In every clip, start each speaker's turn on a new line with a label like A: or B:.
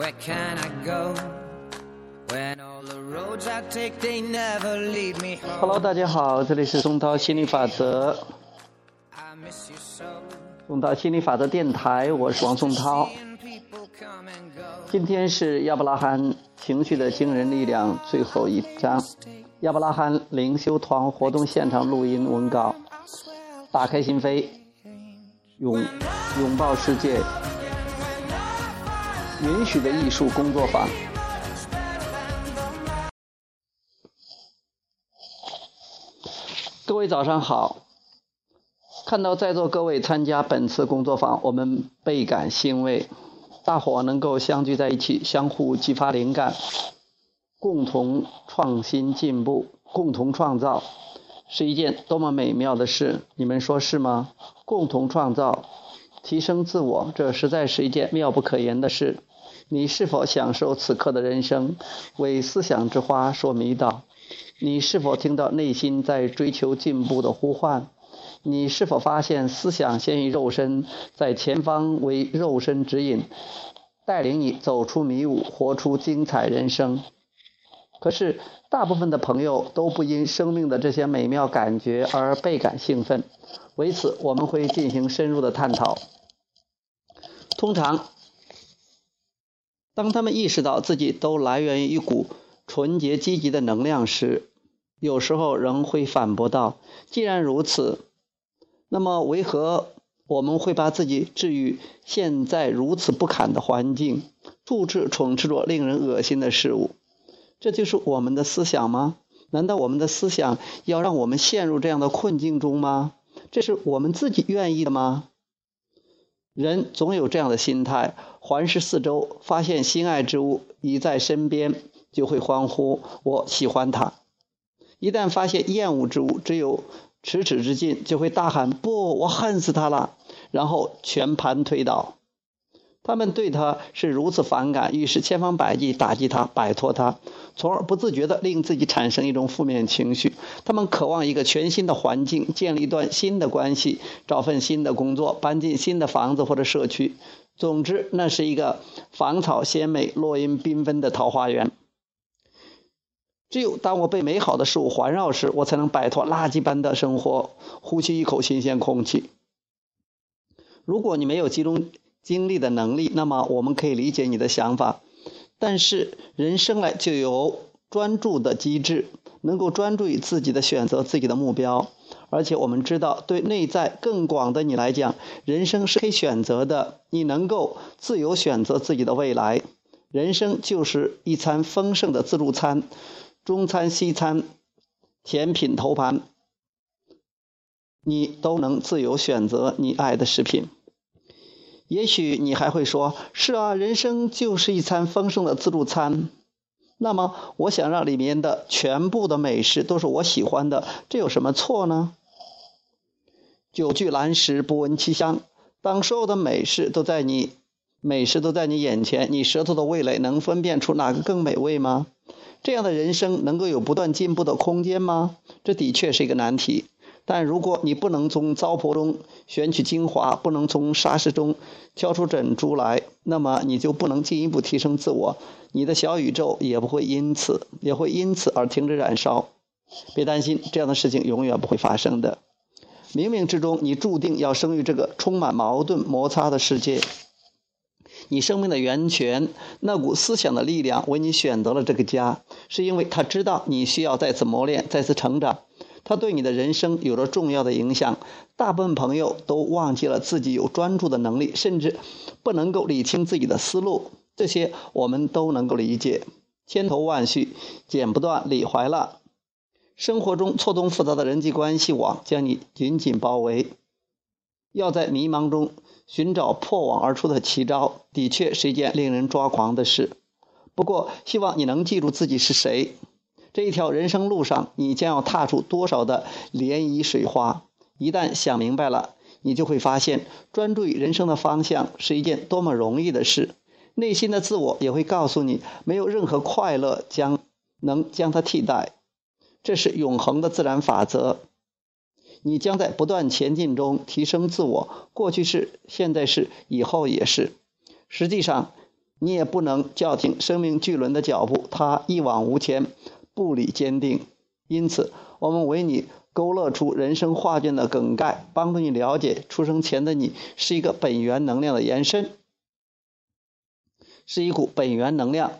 A: where can i go when all the roads are they never leave me
B: hello 大家好这里是松涛心理法则。宋涛心理法则电台我是王宋涛。今天是亚伯拉罕情绪的惊人力量最后一章。亚伯拉罕灵修团活动现场录音文稿打开心扉拥拥抱世界。允许的艺术工作坊。各位早上好，看到在座各位参加本次工作坊，我们倍感欣慰。大伙能够相聚在一起，相互激发灵感，共同创新进步，共同创造，是一件多么美妙的事！你们说是吗？共同创造，提升自我，这实在是一件妙不可言的事。你是否享受此刻的人生？为思想之花所迷倒。你是否听到内心在追求进步的呼唤？你是否发现思想先于肉身，在前方为肉身指引，带领你走出迷雾，活出精彩人生？可是，大部分的朋友都不因生命的这些美妙感觉而倍感兴奋。为此，我们会进行深入的探讨。通常，当他们意识到自己都来源于一股纯洁积极的能量时，有时候仍会反驳道：“既然如此，那么为何我们会把自己置于现在如此不堪的环境，处处充斥着令人恶心的事物？这就是我们的思想吗？难道我们的思想要让我们陷入这样的困境中吗？这是我们自己愿意的吗？”人总有这样的心态：环视四周，发现心爱之物已在身边，就会欢呼“我喜欢它”；一旦发现厌恶之物只有咫尺之近，就会大喊“不，我恨死它了”，然后全盘推倒。他们对他是如此反感，于是千方百计打击他，摆脱他，从而不自觉地令自己产生一种负面情绪。他们渴望一个全新的环境，建立一段新的关系，找份新的工作，搬进新的房子或者社区。总之，那是一个芳草鲜美、落英缤纷的桃花源。只有当我被美好的事物环绕时，我才能摆脱垃圾般的生活，呼吸一口新鲜空气。如果你没有集中精力的能力，那么我们可以理解你的想法。但是人生来就有专注的机制，能够专注于自己的选择、自己的目标。而且我们知道，对内在更广的你来讲，人生是可以选择的，你能够自由选择自己的未来。人生就是一餐丰盛的自助餐，中餐、西餐、甜品头盘，你都能自由选择你爱的食品。也许你还会说：“是啊，人生就是一餐丰盛的自助餐。”那么，我想让里面的全部的美食都是我喜欢的，这有什么错呢？久居蓝食，不闻其香。当所有的美食都在你美食都在你眼前，你舌头的味蕾能分辨出哪个更美味吗？这样的人生能够有不断进步的空间吗？这的确是一个难题。但如果你不能从糟粕中选取精华，不能从沙石中挑出珍珠来，那么你就不能进一步提升自我，你的小宇宙也不会因此也会因此而停止燃烧。别担心，这样的事情永远不会发生的。冥冥之中，你注定要生于这个充满矛盾摩擦的世界。你生命的源泉，那股思想的力量，为你选择了这个家，是因为他知道你需要再次磨练，再次成长。它对你的人生有着重要的影响。大部分朋友都忘记了自己有专注的能力，甚至不能够理清自己的思路。这些我们都能够理解。千头万绪，剪不断，理还乱。生活中错综复杂的人际关系网将你紧紧包围。要在迷茫中寻找破网而出的奇招，的确是一件令人抓狂的事。不过，希望你能记住自己是谁。这一条人生路上，你将要踏出多少的涟漪水花？一旦想明白了，你就会发现，专注于人生的方向是一件多么容易的事。内心的自我也会告诉你，没有任何快乐将能将它替代。这是永恒的自然法则。你将在不断前进中提升自我，过去是，现在是，以后也是。实际上，你也不能叫停生命巨轮的脚步，它一往无前，步履坚定。因此，我们为你勾勒出人生画卷的梗概，帮助你了解出生前的你是一个本源能量的延伸，是一股本源能量，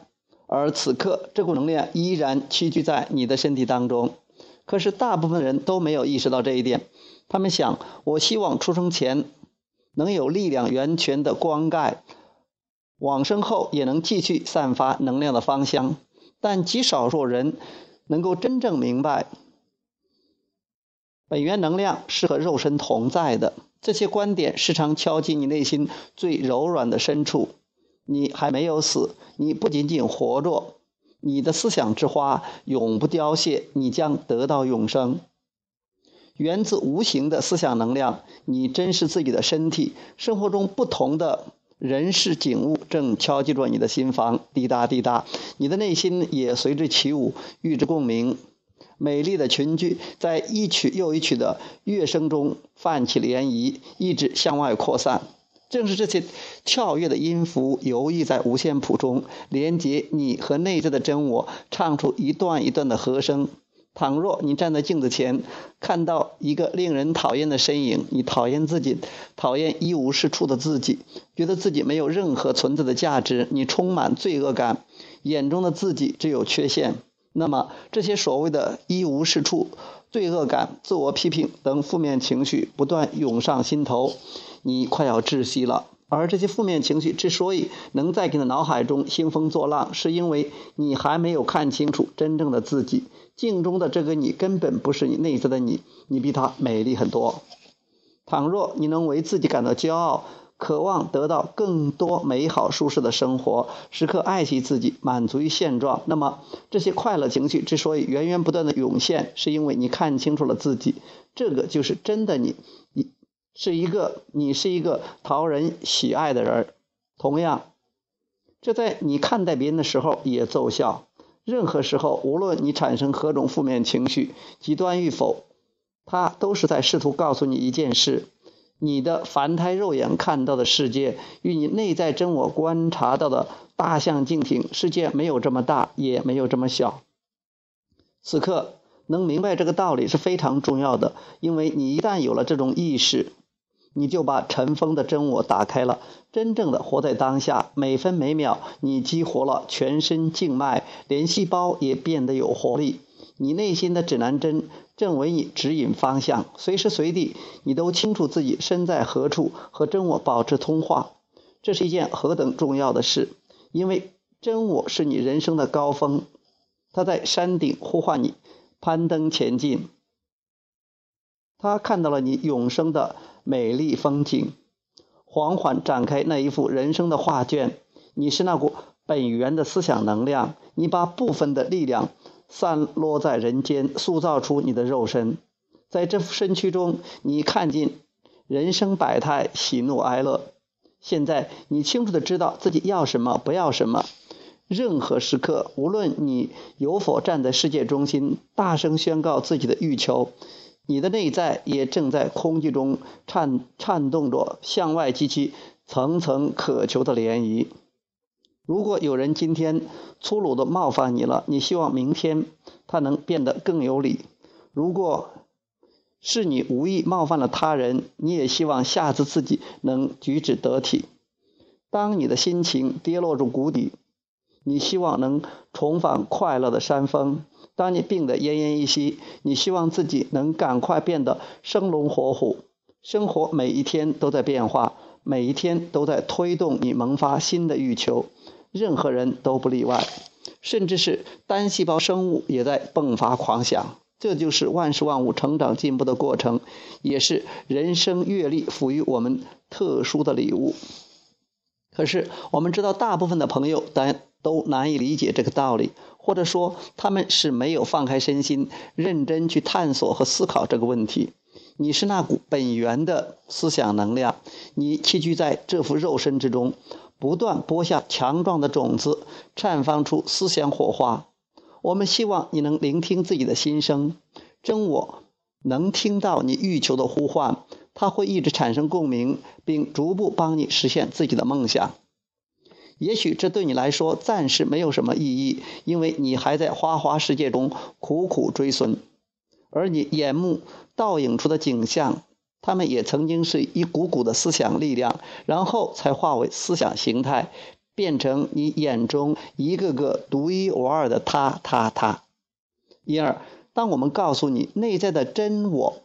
B: 而此刻这股能量依然栖居在你的身体当中。可是，大部分人都没有意识到这一点。他们想：我希望出生前能有力量源泉的光盖。往生后也能继续散发能量的芳香，但极少数人能够真正明白，本源能量是和肉身同在的。这些观点时常敲击你内心最柔软的深处。你还没有死，你不仅仅活着，你的思想之花永不凋谢，你将得到永生。源自无形的思想能量，你珍视自己的身体，生活中不同的。人事景物正敲击着你的心房，滴答滴答，你的内心也随之起舞，与之共鸣。美丽的群居在一曲又一曲的乐声中泛起涟漪，一直向外扩散。正是这些跳跃的音符游弋在五线谱中，连接你和内在的真我，唱出一段一段的和声。倘若你站在镜子前，看到一个令人讨厌的身影，你讨厌自己，讨厌一无是处的自己，觉得自己没有任何存在的价值，你充满罪恶感，眼中的自己只有缺陷。那么，这些所谓的一无是处、罪恶感、自我批评等负面情绪不断涌上心头，你快要窒息了。而这些负面情绪之所以能在你的脑海中兴风作浪，是因为你还没有看清楚真正的自己。镜中的这个你根本不是你内在的你，你比他美丽很多。倘若你能为自己感到骄傲，渴望得到更多美好舒适的生活，时刻爱惜自己，满足于现状，那么这些快乐情绪之所以源源不断的涌现，是因为你看清楚了自己，这个就是真的你。你。是一个，你是一个讨人喜爱的人。同样，这在你看待别人的时候也奏效。任何时候，无论你产生何种负面情绪，极端与否，他都是在试图告诉你一件事：你的凡胎肉眼看到的世界，与你内在真我观察到的大相径庭。世界没有这么大，也没有这么小。此刻能明白这个道理是非常重要的，因为你一旦有了这种意识。你就把尘封的真我打开了，真正的活在当下，每分每秒你激活了全身静脉，连细胞也变得有活力。你内心的指南针正为你指引方向，随时随地你都清楚自己身在何处，和真我保持通话。这是一件何等重要的事，因为真我是你人生的高峰，他在山顶呼唤你攀登前进。他看到了你永生的。美丽风景，缓缓展开那一幅人生的画卷。你是那股本源的思想能量，你把部分的力量散落在人间，塑造出你的肉身。在这副身躯中，你看尽人生百态，喜怒哀乐。现在你清楚的知道自己要什么，不要什么。任何时刻，无论你有否站在世界中心，大声宣告自己的欲求。你的内在也正在空气中颤颤动着，向外激起层层渴求的涟漪。如果有人今天粗鲁的冒犯你了，你希望明天他能变得更有理；如果是你无意冒犯了他人，你也希望下次自己能举止得体。当你的心情跌落入谷底，你希望能重返快乐的山峰。当你病得奄奄一息，你希望自己能赶快变得生龙活虎。生活每一天都在变化，每一天都在推动你萌发新的欲求。任何人都不例外，甚至是单细胞生物也在迸发狂想。这就是万事万物成长进步的过程，也是人生阅历赋予我们特殊的礼物。可是我们知道，大部分的朋友但都难以理解这个道理。或者说，他们是没有放开身心，认真去探索和思考这个问题。你是那股本源的思想能量，你栖居在这副肉身之中，不断播下强壮的种子，绽放出思想火花。我们希望你能聆听自己的心声，真我能听到你欲求的呼唤，它会一直产生共鸣，并逐步帮你实现自己的梦想。也许这对你来说暂时没有什么意义，因为你还在花花世界中苦苦追寻，而你眼目倒影出的景象，他们也曾经是一股股的思想力量，然后才化为思想形态，变成你眼中一个个独一无二的他他他。因而，当我们告诉你内在的真我。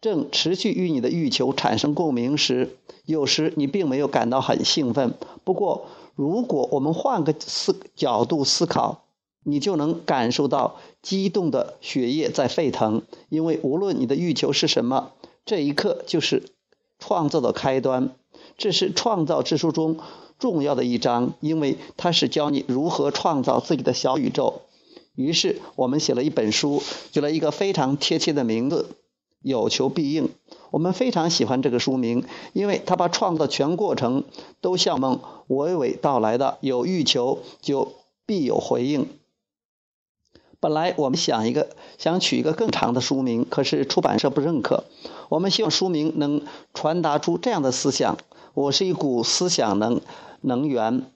B: 正持续与你的欲求产生共鸣时，有时你并没有感到很兴奋。不过，如果我们换个思角度思考，你就能感受到激动的血液在沸腾。因为无论你的欲求是什么，这一刻就是创造的开端。这是创造之书中重要的一章，因为它是教你如何创造自己的小宇宙。于是，我们写了一本书，有了一个非常贴切的名字。有求必应，我们非常喜欢这个书名，因为它把创造全过程都向我们娓娓道来的。有欲求就必有回应。本来我们想一个想取一个更长的书名，可是出版社不认可。我们希望书名能传达出这样的思想：我是一股思想能能源。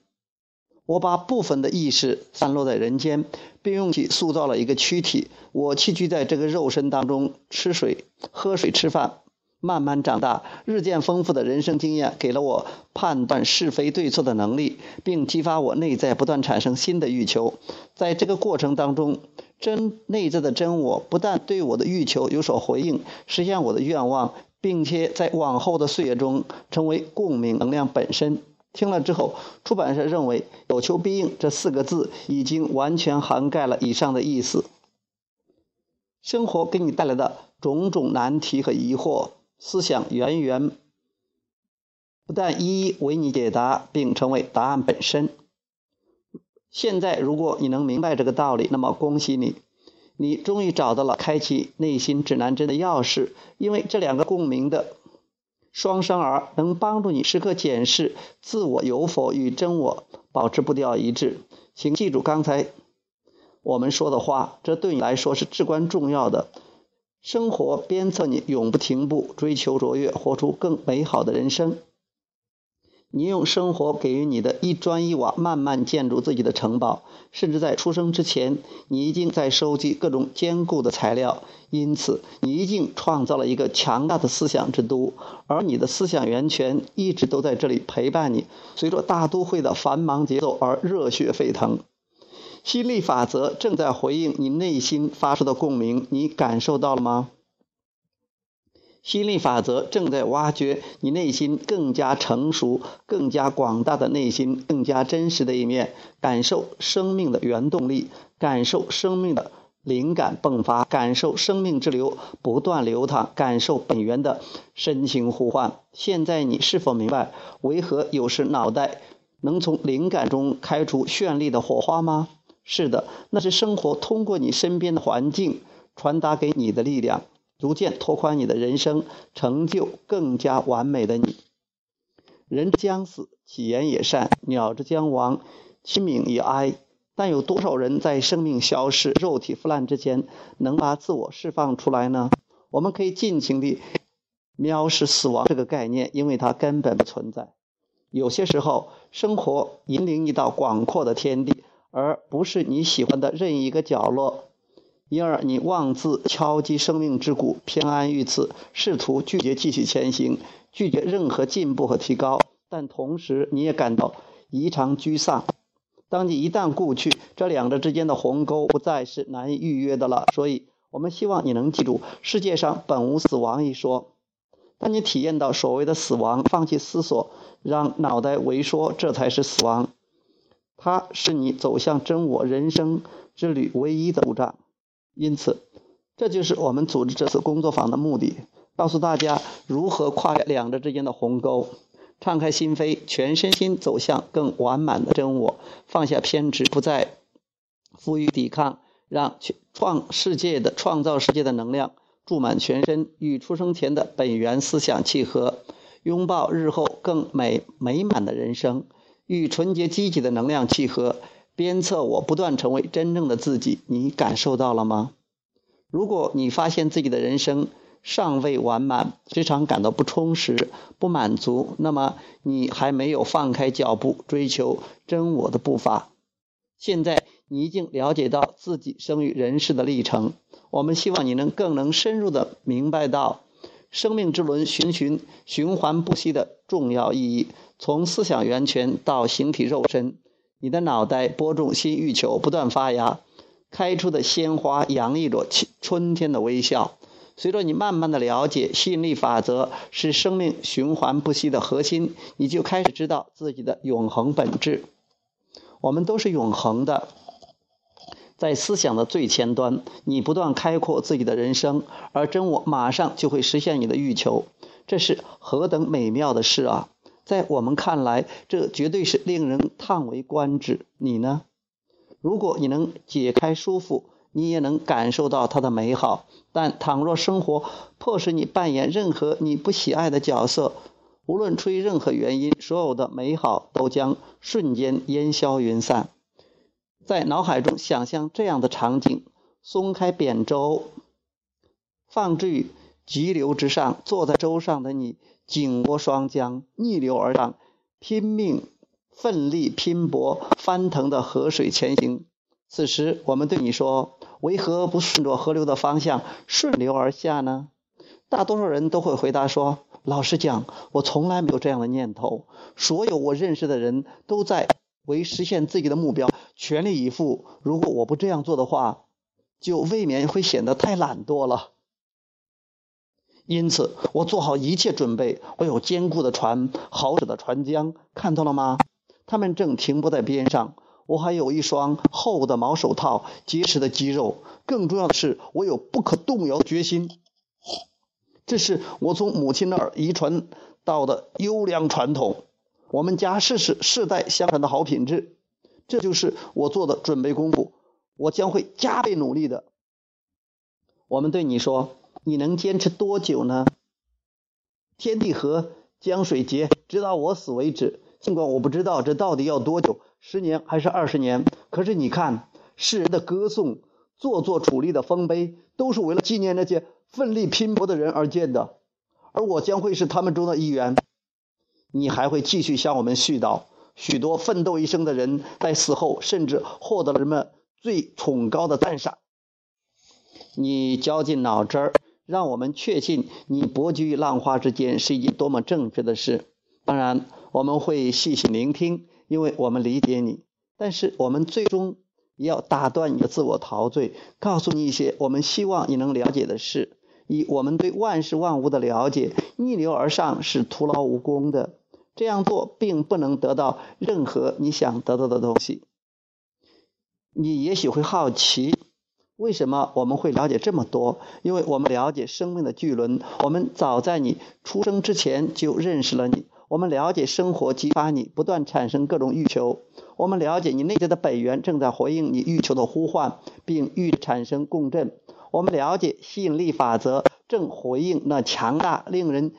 B: 我把部分的意识散落在人间，并用其塑造了一个躯体。我栖居在这个肉身当中，吃水、喝水、吃饭，慢慢长大。日渐丰富的人生经验给了我判断是非对错的能力，并激发我内在不断产生新的欲求。在这个过程当中，真内在的真我不但对我的欲求有所回应，实现我的愿望，并且在往后的岁月中成为共鸣能量本身。听了之后，出版社认为“有求必应”这四个字已经完全涵盖了以上的意思。生活给你带来的种种难题和疑惑，思想源源不但一一为你解答，并成为答案本身。现在，如果你能明白这个道理，那么恭喜你，你终于找到了开启内心指南针的钥匙，因为这两个共鸣的。双生儿能帮助你时刻检视自我有否与真我保持步调一致。请记住刚才我们说的话，这对你来说是至关重要的。生活鞭策你永不停步，追求卓越，活出更美好的人生。你用生活给予你的一砖一瓦，慢慢建筑自己的城堡。甚至在出生之前，你已经在收集各种坚固的材料。因此，你已经创造了一个强大的思想之都，而你的思想源泉一直都在这里陪伴你。随着大都会的繁忙节奏而热血沸腾。吸力法则正在回应你内心发出的共鸣，你感受到了吗？吸引力法则正在挖掘你内心更加成熟、更加广大的内心，更加真实的一面，感受生命的原动力，感受生命的灵感迸发，感受生命之流不断流淌，感受本源的深情呼唤。现在你是否明白，为何有时脑袋能从灵感中开出绚丽的火花吗？是的，那是生活通过你身边的环境传达给你的力量。逐渐拓宽你的人生，成就更加完美的你。人之将死，其言也善；鸟之将亡，其鸣也哀。但有多少人在生命消逝、肉体腐烂之前，能把自我释放出来呢？我们可以尽情地藐视死亡这个概念，因为它根本不存在。有些时候，生活引领你到广阔的天地，而不是你喜欢的任意一个角落。因而，你妄自敲击生命之鼓，偏安于此，试图拒绝继续前行，拒绝任何进步和提高。但同时，你也感到异常沮丧。当你一旦故去，这两者之间的鸿沟不再是难以逾越的了。所以，我们希望你能记住“世界上本无死亡”一说。当你体验到所谓的死亡，放弃思索，让脑袋萎缩，这才是死亡。它是你走向真我人生之旅唯一的路障。因此，这就是我们组织这次工作坊的目的：告诉大家如何跨越两者之间的鸿沟，敞开心扉，全身心走向更完满的真我，放下偏执，不再负隅抵抗，让创世界的创造世界的能量注满全身，与出生前的本源思想契合，拥抱日后更美美满的人生，与纯洁积极的能量契合。鞭策我不断成为真正的自己，你感受到了吗？如果你发现自己的人生尚未完满，时常感到不充实、不满足，那么你还没有放开脚步追求真我的步伐。现在你已经了解到自己生于人世的历程，我们希望你能更能深入的明白到生命之轮循循循环不息的重要意义。从思想源泉到形体肉身，你的脑袋播种新欲求，不断发芽，开出的鲜花洋溢着春天的微笑。随着你慢慢的了解吸引力法则是生命循环不息的核心，你就开始知道自己的永恒本质。我们都是永恒的，在思想的最前端，你不断开阔自己的人生，而真我马上就会实现你的欲求。这是何等美妙的事啊！在我们看来，这绝对是令人叹为观止。你呢？如果你能解开束缚。你也能感受到它的美好，但倘若生活迫使你扮演任何你不喜爱的角色，无论出于任何原因，所有的美好都将瞬间烟消云散。在脑海中想象这样的场景：松开扁舟，放置于急流之上，坐在舟上的你紧握双桨，逆流而上，拼命奋力拼搏，翻腾的河水前行。此时，我们对你说。为何不顺着河流的方向顺流而下呢？大多数人都会回答说：“老实讲，我从来没有这样的念头。所有我认识的人都在为实现自己的目标全力以赴。如果我不这样做的话，就未免会显得太懒惰了。因此，我做好一切准备。我有坚固的船，好使的船桨，看到了吗？他们正停泊在边上。”我还有一双厚的毛手套，结实的肌肉。更重要的是，我有不可动摇的决心。这是我从母亲那儿遗传到的优良传统，我们家世世世代相传的好品质。这就是我做的准备功夫。我将会加倍努力的。我们对你说，你能坚持多久呢？天地合，江水竭，直到我死为止。尽管我不知道这到底要多久。十年还是二十年？可是你看，世人的歌颂、做作处力的丰碑，都是为了纪念那些奋力拼搏的人而建的，而我将会是他们中的一员。你还会继续向我们絮叨，许多奋斗一生的人在死后，甚至获得了人们最崇高的赞赏。你绞尽脑汁儿，让我们确信你搏击于浪花之间是一件多么正确的事。当然，我们会细心聆听。因为我们理解你，但是我们最终也要打断你的自我陶醉，告诉你一些我们希望你能了解的事。以我们对万事万物的了解，逆流而上是徒劳无功的。这样做并不能得到任何你想得到的东西。你也许会好奇，为什么我们会了解这么多？因为我们了解生命的巨轮，我们早在你出生之前就认识了你。我们了解生活激发你不断产生各种欲求，我们了解你内在的本源正在回应你欲求的呼唤，并欲产生共振。我们了解吸引力法则正回应那强大、令人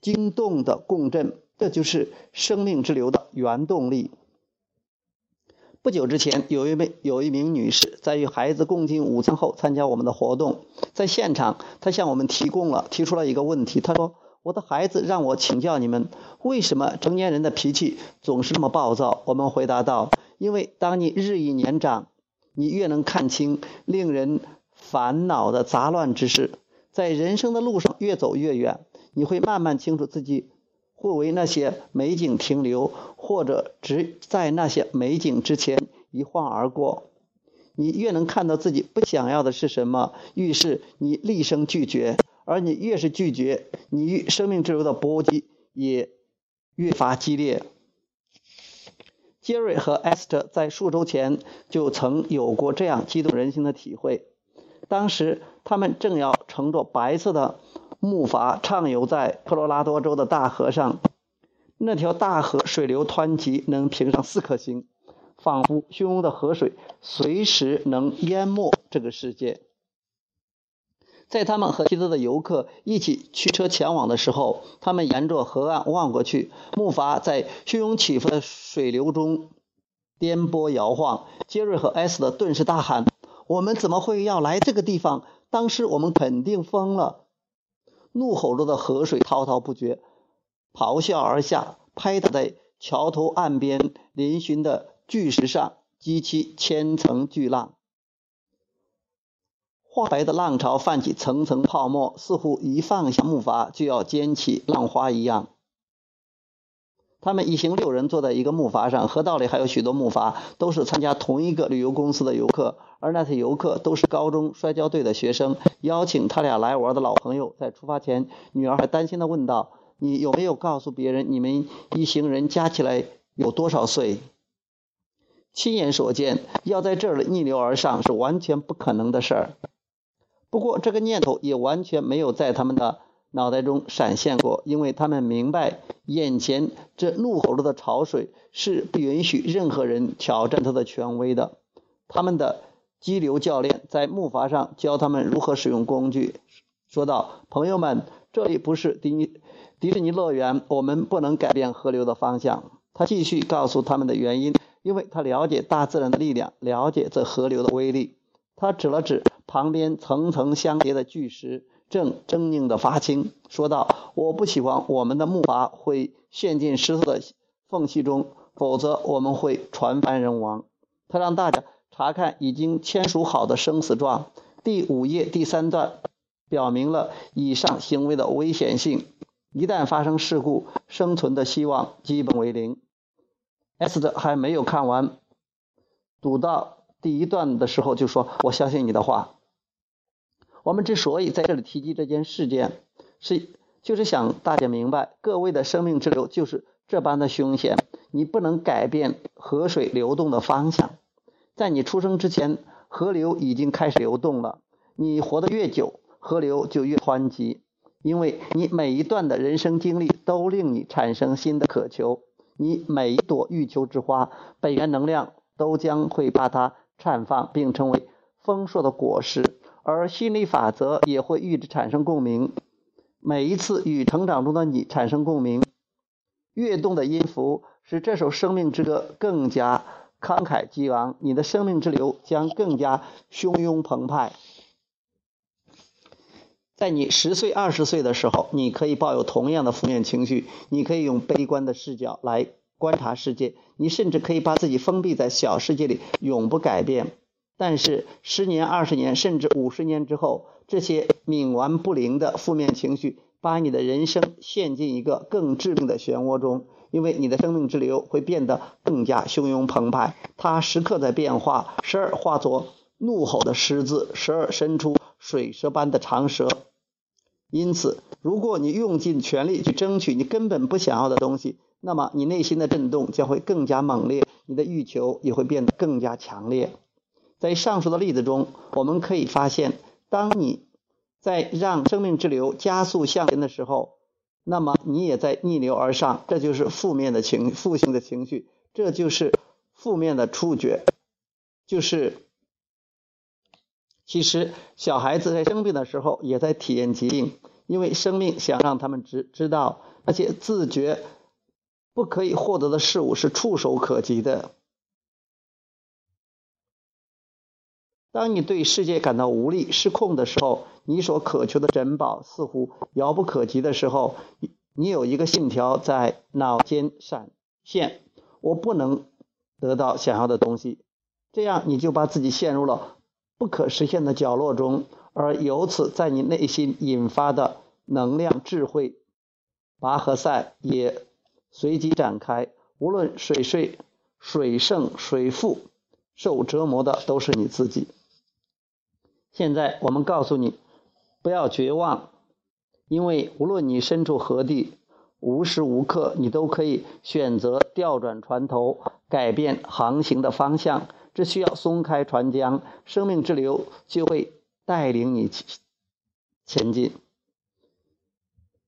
B: 惊动的共振，这就是生命之流的原动力。不久之前，有一位有一名女士在与孩子共进午餐后参加我们的活动，在现场，她向我们提供了提出了一个问题，她说。我的孩子让我请教你们，为什么成年人的脾气总是那么暴躁？我们回答道：因为当你日益年长，你越能看清令人烦恼的杂乱之事，在人生的路上越走越远，你会慢慢清楚自己会为那些美景停留，或者只在那些美景之前一晃而过。你越能看到自己不想要的是什么，于是你厉声拒绝。而你越是拒绝，你与生命之流的搏击也越发激烈。杰瑞和艾斯特在数周前就曾有过这样激动人心的体会。当时他们正要乘坐白色的木筏畅游在科罗拉多州的大河上，那条大河水流湍急，能平上四颗星，仿佛汹涌的河水随时能淹没这个世界。在他们和其他的游客一起驱车前往的时候，他们沿着河岸望过去，木筏在汹涌起伏的水流中颠簸摇晃。杰瑞和艾斯的顿时大喊：“我们怎么会要来这个地方？当时我们肯定疯了。”怒吼着的河水滔滔不绝，咆哮而下，拍打在桥头岸边嶙峋的巨石上，激起千层巨浪。花白的浪潮泛起层层泡沫，似乎一放下木筏就要溅起浪花一样。他们一行六人坐在一个木筏上，河道里还有许多木筏，都是参加同一个旅游公司的游客。而那些游客都是高中摔跤队的学生。邀请他俩来玩的老朋友在出发前，女儿还担心地问道：“你有没有告诉别人，你们一行人加起来有多少岁？”亲眼所见，要在这儿逆流而上是完全不可能的事儿。不过，这个念头也完全没有在他们的。脑袋中闪现过，因为他们明白，眼前这怒吼着的潮水是不允许任何人挑战他的权威的。他们的激流教练在木筏上教他们如何使用工具，说道：“朋友们，这里不是迪尼迪士尼乐园，我们不能改变河流的方向。”他继续告诉他们的原因，因为他了解大自然的力量，了解这河流的威力。他指了指旁边层层相叠的巨石。正狰狞地发青，说道：“我不喜欢我们的木筏会陷进石头的缝隙中，否则我们会船翻人亡。”他让大家查看已经签署好的生死状，第五页第三段表明了以上行为的危险性。一旦发生事故，生存的希望基本为零。S 的还没有看完，读到第一段的时候就说：“我相信你的话。”我们之所以在这里提及这件事件，是就是想大家明白，各位的生命之流就是这般的凶险。你不能改变河水流动的方向，在你出生之前，河流已经开始流动了。你活得越久，河流就越湍急，因为你每一段的人生经历都令你产生新的渴求。你每一朵欲求之花，本源能量都将会把它绽放，并成为丰硕的果实。而心理法则也会与之产生共鸣。每一次与成长中的你产生共鸣，跃动的音符使这首生命之歌更加慷慨激昂，你的生命之流将更加汹涌澎湃。在你十岁、二十岁的时候，你可以抱有同样的负面情绪，你可以用悲观的视角来观察世界，你甚至可以把自己封闭在小世界里，永不改变。但是十年、二十年，甚至五十年之后，这些冥顽不灵的负面情绪把你的人生陷进一个更致命的漩涡中，因为你的生命之流会变得更加汹涌澎湃，它时刻在变化，时而化作怒吼的狮子，时而伸出水蛇般的长舌。因此，如果你用尽全力去争取你根本不想要的东西，那么你内心的震动将会更加猛烈，你的欲求也会变得更加强烈。在上述的例子中，我们可以发现，当你在让生命之流加速向前的时候，那么你也在逆流而上，这就是负面的情负性的情绪，这就是负面的触觉。就是其实小孩子在生病的时候也在体验疾病，因为生命想让他们知知道，那些自觉不可以获得的事物是触手可及的。当你对世界感到无力、失控的时候，你所渴求的珍宝似乎遥不可及的时候，你有一个信条在脑间闪现：我不能得到想要的东西。这样，你就把自己陷入了不可实现的角落中，而由此在你内心引发的能量智慧拔河赛也随即展开。无论水睡、水胜、水负，受折磨的都是你自己。现在我们告诉你，不要绝望，因为无论你身处何地，无时无刻你都可以选择调转船头，改变航行的方向。只需要松开船桨，生命之流就会带领你前进。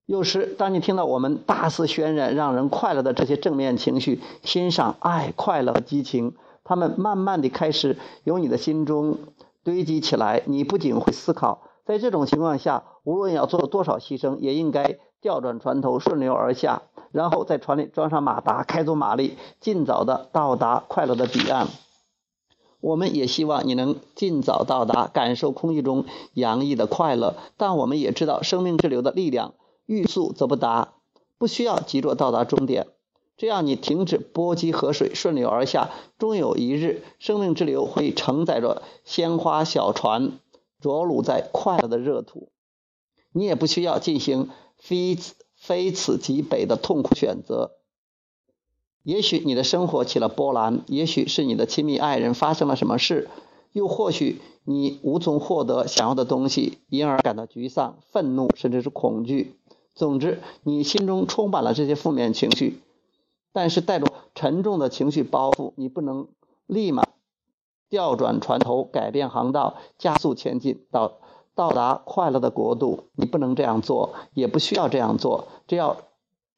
B: 有时，当你听到我们大肆渲染让人快乐的这些正面情绪，欣赏爱、快乐、激情，他们慢慢的开始由你的心中。堆积起来，你不仅会思考，在这种情况下，无论要做多少牺牲，也应该调转船头，顺流而下，然后在船里装上马达，开足马力，尽早的到达快乐的彼岸。我们也希望你能尽早到达，感受空气中洋溢的快乐。但我们也知道生命之流的力量，欲速则不达，不需要急着到达终点。这样，你停止波及河水，顺流而下，终有一日，生命之流会承载着鲜花小船，着陆在快乐的热土。你也不需要进行非此非此即彼的痛苦选择。也许你的生活起了波澜，也许是你的亲密爱人发生了什么事，又或许你无从获得想要的东西，因而感到沮丧、愤怒，甚至是恐惧。总之，你心中充满了这些负面情绪，但是带着沉重的情绪包袱，你不能立马调转船头，改变航道，加速前进到到达快乐的国度。你不能这样做，也不需要这样做。只要。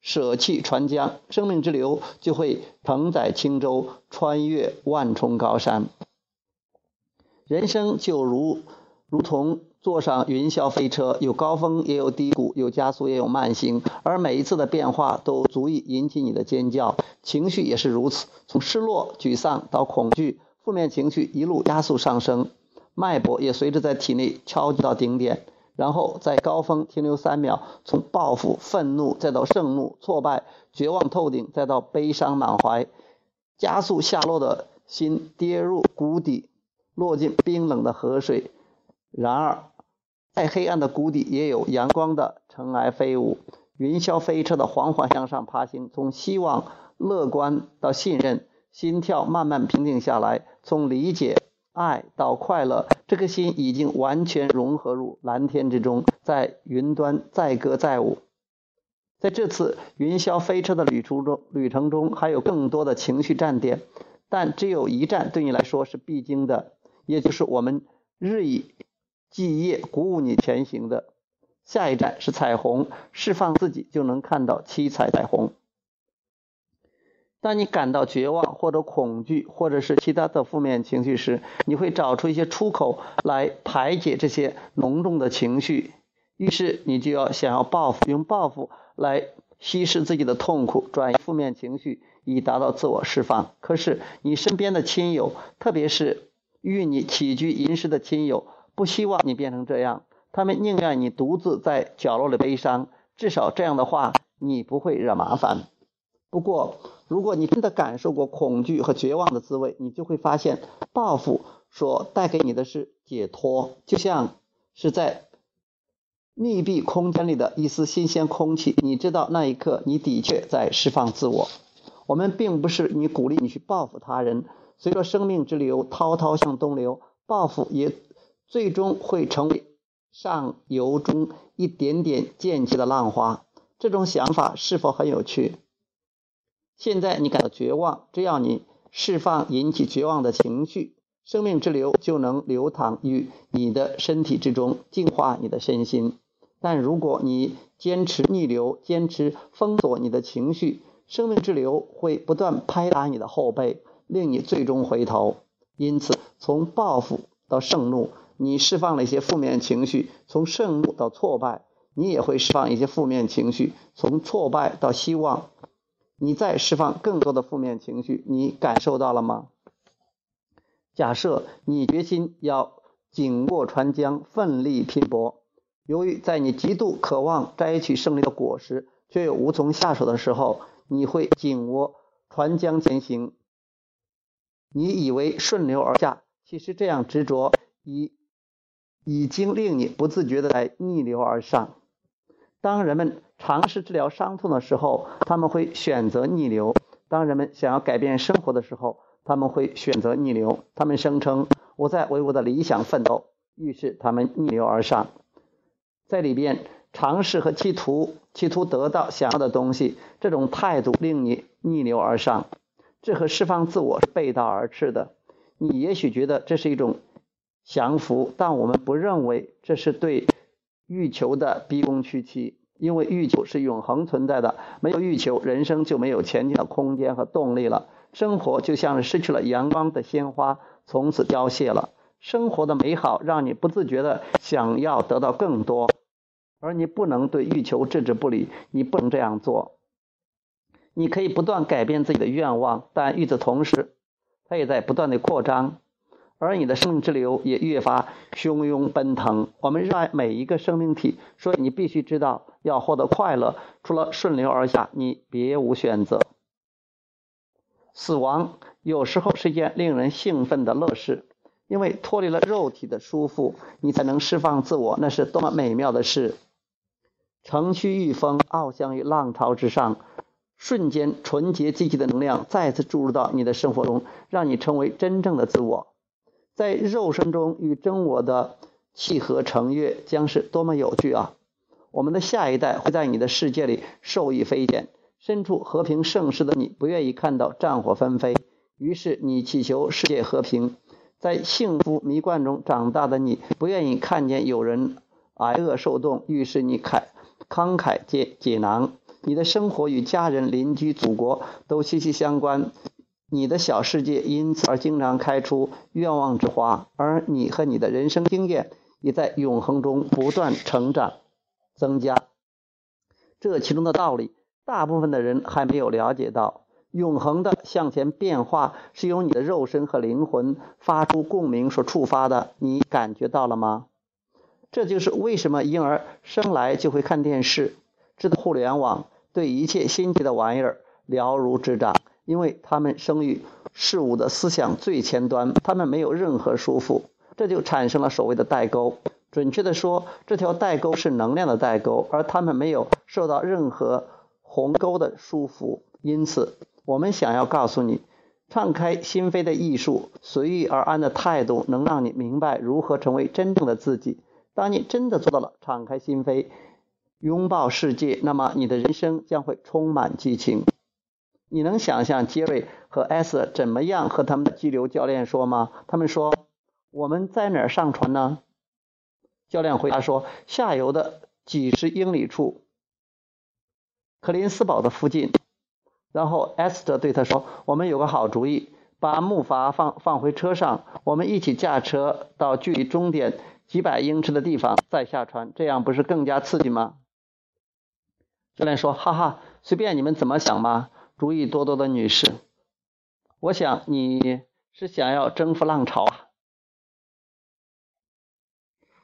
B: 舍弃船桨，生命之流就会承载轻舟，穿越万重高山。人生就如如同坐上云霄飞车，有高峰也有低谷，有加速也有慢行，而每一次的变化都足以引起你的尖叫。情绪也是如此，从失落、沮丧到恐惧，负面情绪一路加速上升，脉搏也随着在体内敲击到顶点。然后在高峰停留三秒，从报复、愤怒，再到盛怒、挫败、绝望透顶，再到悲伤满怀，加速下落的心跌入谷底，落进冰冷的河水。然而，在黑暗的谷底也有阳光的尘埃飞舞，云霄飞车的缓缓向上爬行，从希望、乐观到信任，心跳慢慢平静下来，从理解。爱到快乐，这颗心已经完全融合入蓝天之中，在云端载歌载舞。在这次云霄飞车的旅途中，旅程中还有更多的情绪站点，但只有一站对你来说是必经的，也就是我们日以继夜鼓舞你前行的下一站是彩虹，释放自己就能看到七彩彩虹。当你感到绝望或者恐惧，或者是其他的负面情绪时，你会找出一些出口来排解这些浓重的情绪。于是你就要想要报复，用报复来稀释自己的痛苦，转移负面情绪，以达到自我释放。可是你身边的亲友，特别是与你起居饮食的亲友，不希望你变成这样，他们宁愿你独自在角落里悲伤。至少这样的话，你不会惹麻烦。不过，如果你真的感受过恐惧和绝望的滋味，你就会发现，报复所带给你的是解脱，就像是在密闭空间里的一丝新鲜空气。你知道那一刻，你的确在释放自我。我们并不是你鼓励你去报复他人。随着生命之流滔滔向东流，报复也最终会成为上游中一点点溅起的浪花。这种想法是否很有趣？现在你感到绝望，只要你释放引起绝望的情绪，生命之流就能流淌于你的身体之中，净化你的身心。但如果你坚持逆流，坚持封锁你的情绪，生命之流会不断拍打你的后背，令你最终回头。因此，从报复到盛怒，你释放了一些负面情绪；从盛怒到挫败，你也会释放一些负面情绪；从挫败到希望。你再释放更多的负面情绪，你感受到了吗？假设你决心要紧握船桨，奋力拼搏，由于在你极度渴望摘取胜利的果实，却又无从下手的时候，你会紧握船桨前行。你以为顺流而下，其实这样执着已已经令你不自觉的在逆流而上。当人们尝试治疗伤痛的时候，他们会选择逆流；当人们想要改变生活的时候，他们会选择逆流。他们声称我在为我的理想奋斗，于是他们逆流而上，在里边尝试和企图，企图得到想要的东西。这种态度令你逆流而上，这和释放自我是背道而驰的。你也许觉得这是一种降服，但我们不认为这是对欲求的逼宫屈膝。因为欲求是永恒存在的，没有欲求，人生就没有前进的空间和动力了。生活就像是失去了阳光的鲜花，从此凋谢了。生活的美好让你不自觉的想要得到更多，而你不能对欲求置之不理。你不能这样做。你可以不断改变自己的愿望，但与此同时，它也在不断的扩张。而你的生命之流也越发汹涌奔腾。我们热爱每一个生命体，所以你必须知道，要获得快乐，除了顺流而下，你别无选择。死亡有时候是一件令人兴奋的乐事，因为脱离了肉体的束缚，你才能释放自我，那是多么美妙的事！乘虚御风，翱翔于浪潮之上。瞬间，纯洁积极的能量再次注入到你的生活中，让你成为真正的自我。在肉身中与真我的契合成悦，将是多么有趣啊！我们的下一代会在你的世界里受益匪浅。身处和平盛世的你，不愿意看到战火纷飞，于是你祈求世界和平。在幸福迷幻中长大的你，不愿意看见有人挨饿受冻，于是你慨慷慨解解囊。你的生活与家人、邻居、祖国都息息相关，你的小世界因此而经常开出愿望之花，而你和你的人生经验也在永恒中不断成长、增加。这其中的道理，大部分的人还没有了解到。永恒的向前变化是由你的肉身和灵魂发出共鸣所触发的，你感觉到了吗？这就是为什么婴儿生来就会看电视，知道互联网。对一切新奇的玩意儿了如指掌，因为他们生于事物的思想最前端，他们没有任何束缚，这就产生了所谓的代沟。准确的说，这条代沟是能量的代沟，而他们没有受到任何鸿沟的束缚。因此，我们想要告诉你，敞开心扉的艺术，随遇而安的态度，能让你明白如何成为真正的自己。当你真的做到了敞开心扉。拥抱世界，那么你的人生将会充满激情。你能想象杰瑞和艾斯怎么样和他们的激流教练说吗？他们说：“我们在哪儿上船呢？”教练回答说：“下游的几十英里处，克林斯堡的附近。”然后艾斯特对他说：“我们有个好主意，把木筏放放回车上，我们一起驾车到距离终点几百英尺的地方再下船，这样不是更加刺激吗？”教练说：“哈哈，随便你们怎么想吧，主意多多的女士。我想你是想要征服浪潮啊。”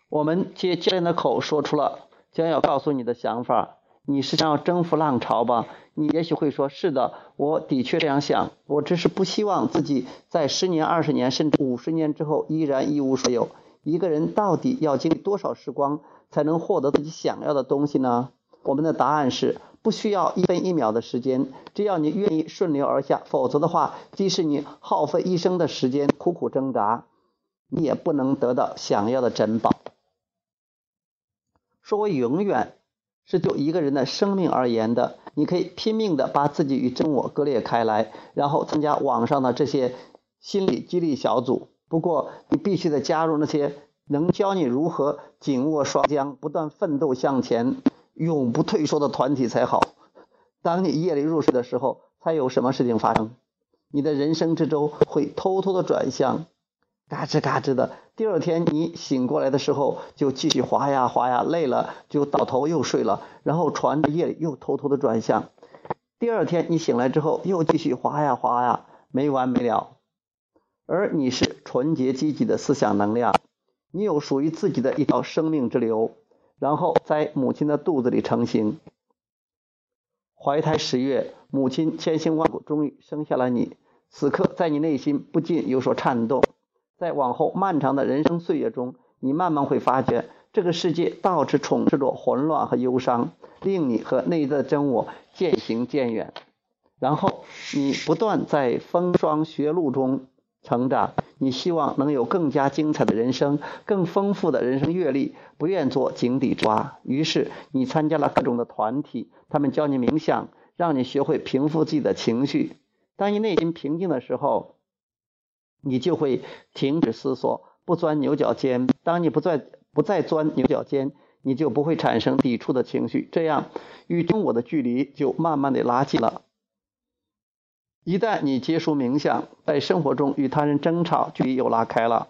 B: 我们借教练的口说出了将要告诉你的想法。你是想要征服浪潮吧？你也许会说：“是的，我的确这样想。我只是不希望自己在十年、二十年甚至五十年之后依然一无所有。一个人到底要经历多少时光才能获得自己想要的东西呢？”我们的答案是不需要一分一秒的时间，只要你愿意顺流而下。否则的话，即使你耗费一生的时间苦苦挣扎，你也不能得到想要的珍宝。说为永远，是就一个人的生命而言的。你可以拼命的把自己与真我割裂开来，然后参加网上的这些心理激励小组。不过，你必须得加入那些能教你如何紧握双枪，不断奋斗向前。永不退缩的团体才好。当你夜里入睡的时候，才有什么事情发生？你的人生之舟会偷偷的转向，嘎吱嘎吱的。第二天你醒过来的时候，就继续划呀划呀，累了就倒头又睡了。然后船夜里又偷偷的转向。第二天你醒来之后，又继续划呀划呀，没完没了。而你是纯洁积极的思想能量，你有属于自己的一条生命之流。然后在母亲的肚子里成型，怀胎十月，母亲千辛万苦终于生下了你。此刻，在你内心不禁有所颤动。在往后漫长的人生岁月中，你慢慢会发觉，这个世界到处充斥着混乱和忧伤，令你和内在的真我渐行渐远。然后，你不断在风霜雪露中。成长，你希望能有更加精彩的人生，更丰富的人生阅历，不愿做井底之蛙。于是你参加了各种的团体，他们教你冥想，让你学会平复自己的情绪。当你内心平静的时候，你就会停止思索，不钻牛角尖。当你不再不再钻牛角尖，你就不会产生抵触的情绪，这样与中我的距离就慢慢的拉近了。一旦你结束冥想，在生活中与他人争吵，距离又拉开了；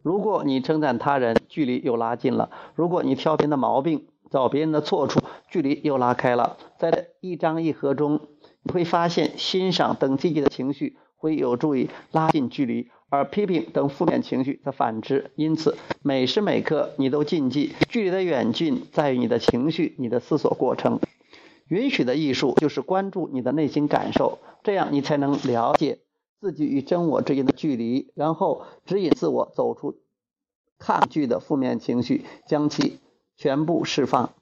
B: 如果你称赞他人，距离又拉近了；如果你挑别人的毛病，找别人的错处，距离又拉开了。在一张一合中，你会发现欣赏等积极的情绪会有助于拉近距离，而批评等负面情绪则反之。因此，每时每刻你都禁忌，距离的远近在于你的情绪、你的思索过程。允许的艺术就是关注你的内心感受，这样你才能了解自己与真我之间的距离，然后指引自我走出抗拒的负面情绪，将其全部释放。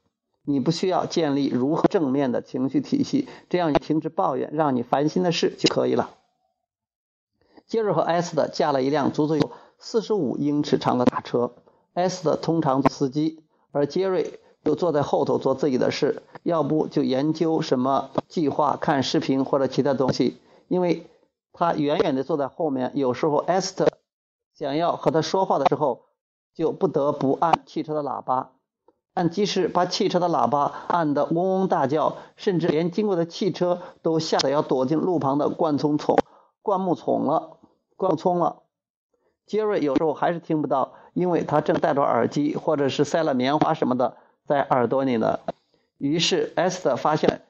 B: 你不需要建立如何正面的情绪体系，这样你停止抱怨，让你烦心的事就可以了。杰瑞和艾斯特驾了一辆足足有四十五英尺长的大车，艾斯特通常做司机，而杰瑞。就坐在后头做自己的事，要不就研究什么计划、看视频或者其他东西。因为他远远的坐在后面，有时候艾斯特想要和他说话的时候，就不得不按汽车的喇叭，按即使把汽车的喇叭按得嗡嗡大叫，甚至连经过的汽车都吓得要躲进路旁的灌丛丛、灌木丛了、灌木丛了。杰瑞有时候还是听不到，因为他正戴着耳机，或者是塞了棉花什么的。在耳朵里呢。于是艾斯特发现